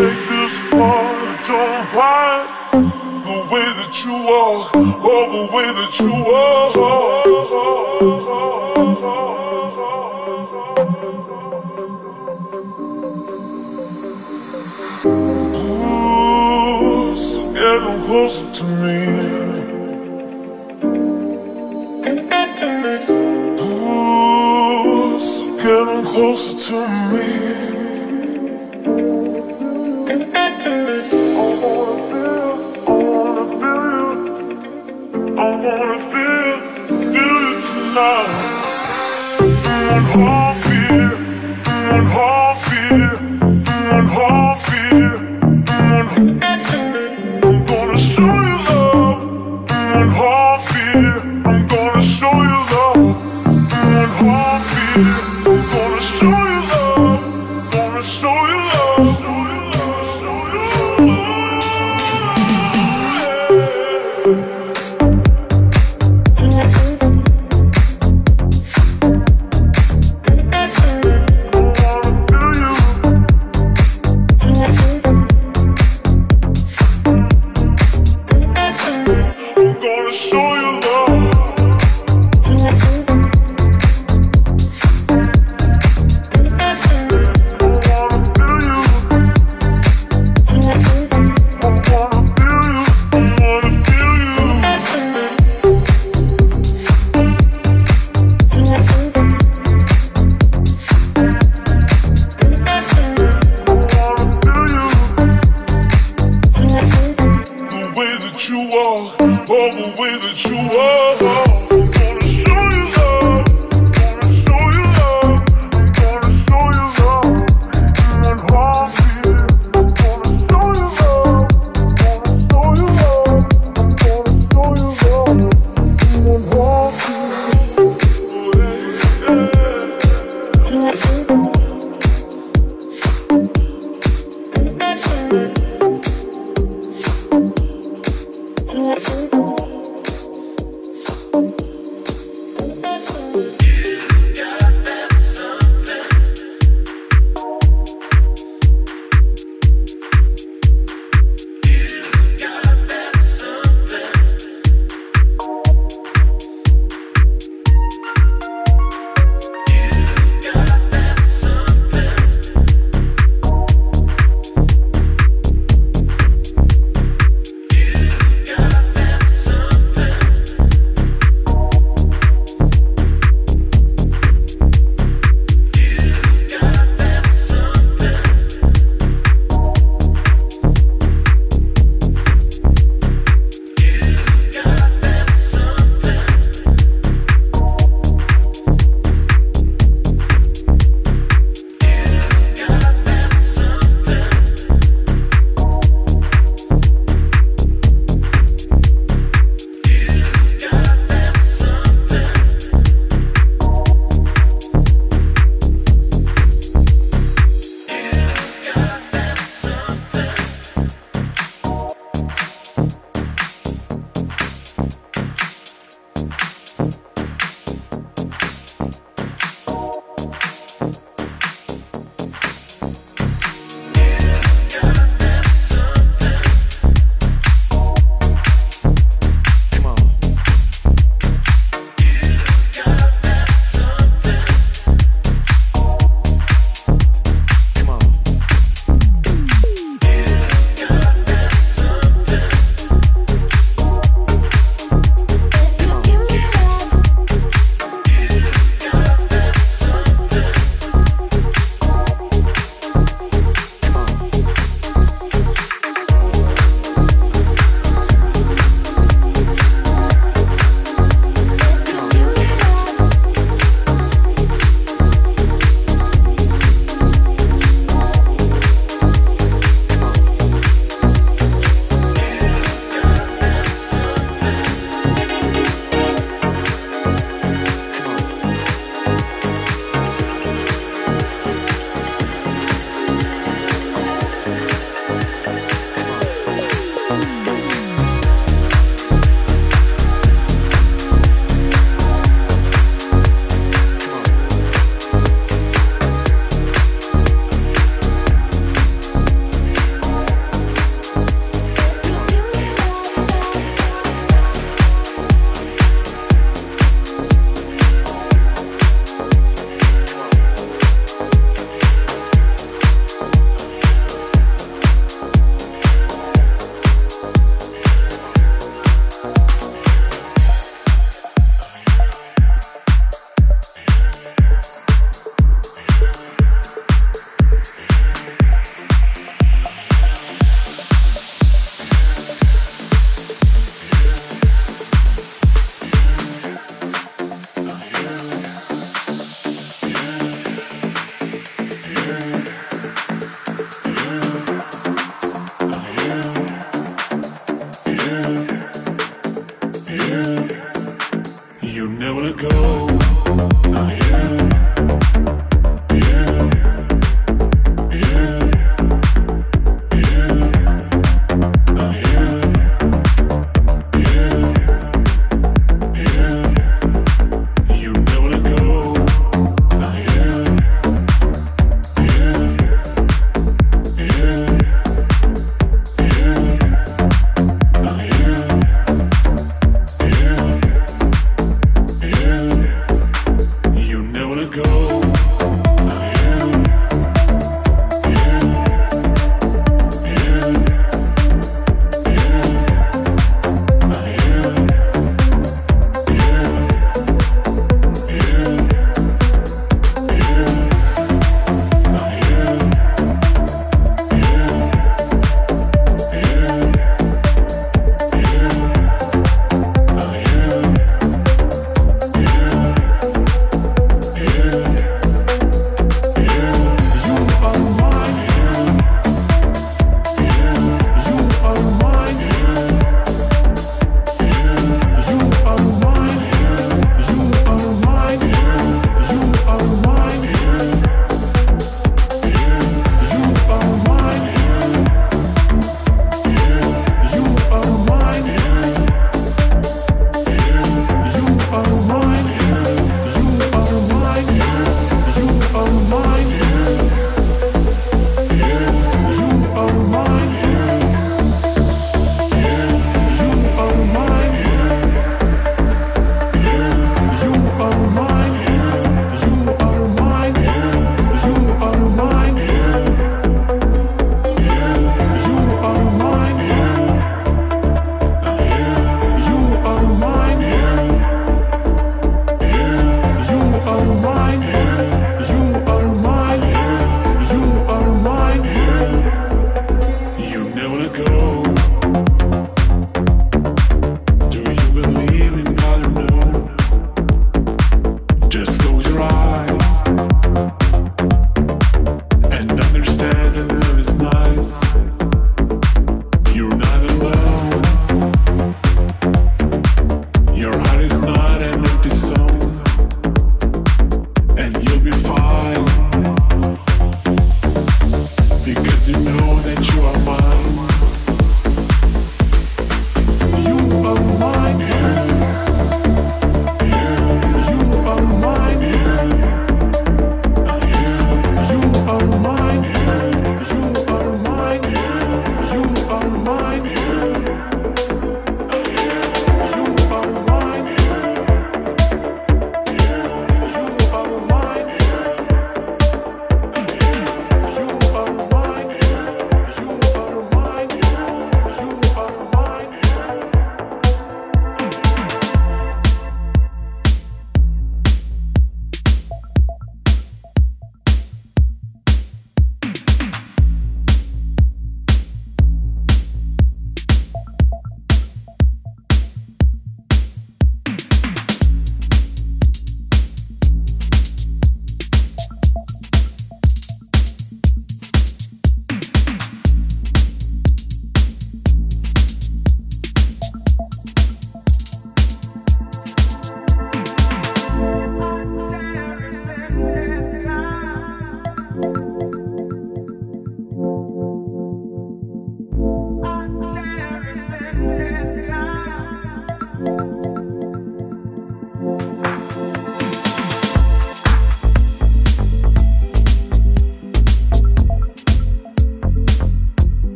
make this far, don't hide the way that you are, or the way that you are. Ooh, getting closer to me. Ooh, getting closer to me. Yes. over with it, you are.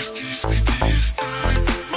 For the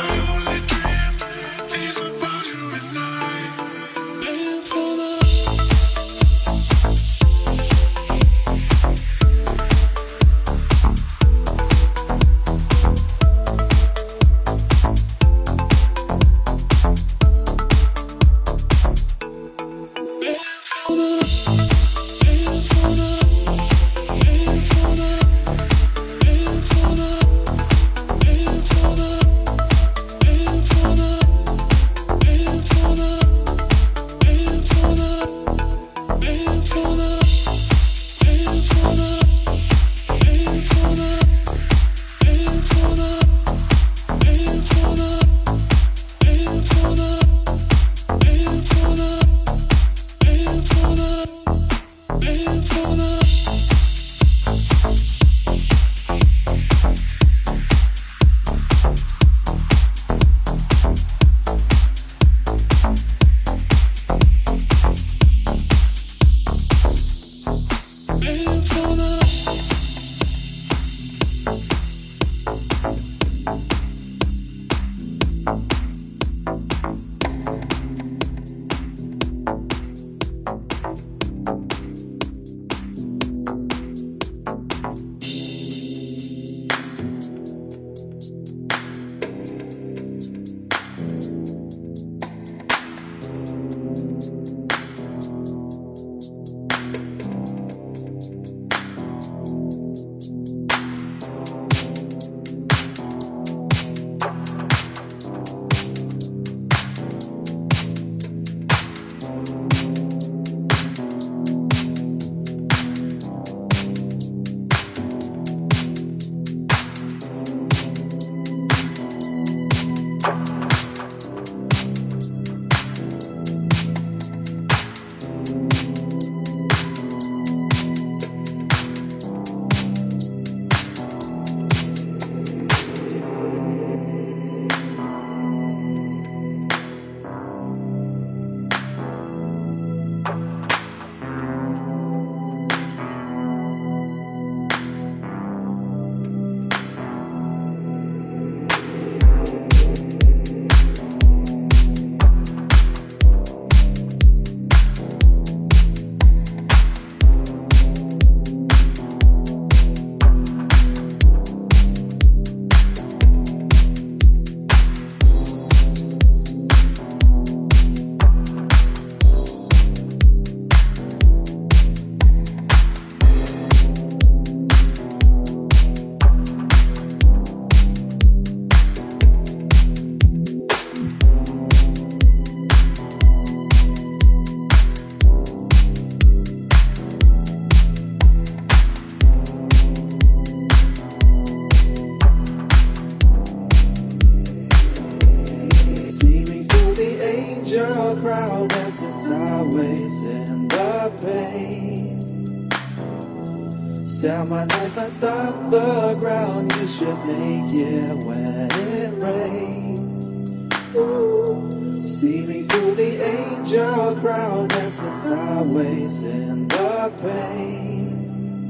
and the pain.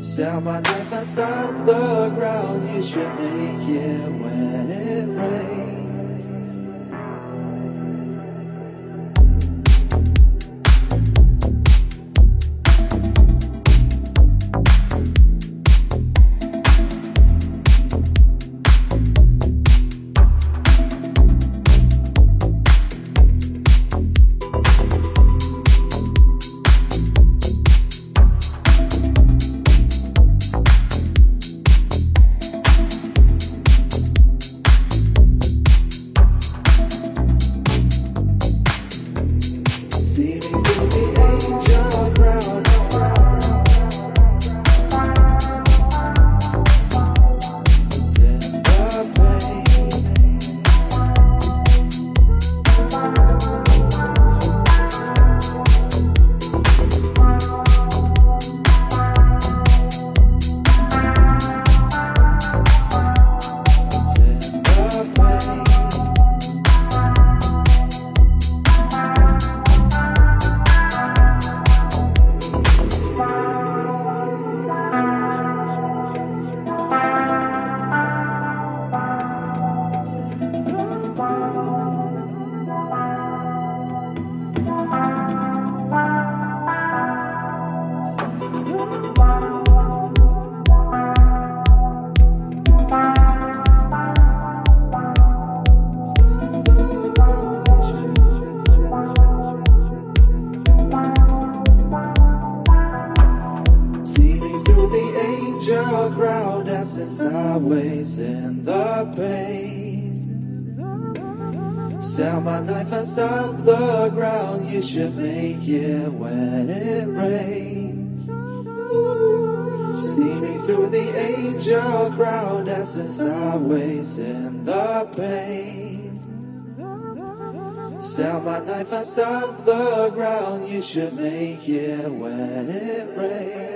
Sound my knife and stop the ground. You should make it when it rains. crowd dancing sideways in the pain. Sell my knife and stop the ground. You should make it when it rains. See me through the angel crowd dancing sideways in the pain. Sell my knife and stop the ground. You should make it when it rains.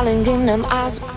Falling in an eyes.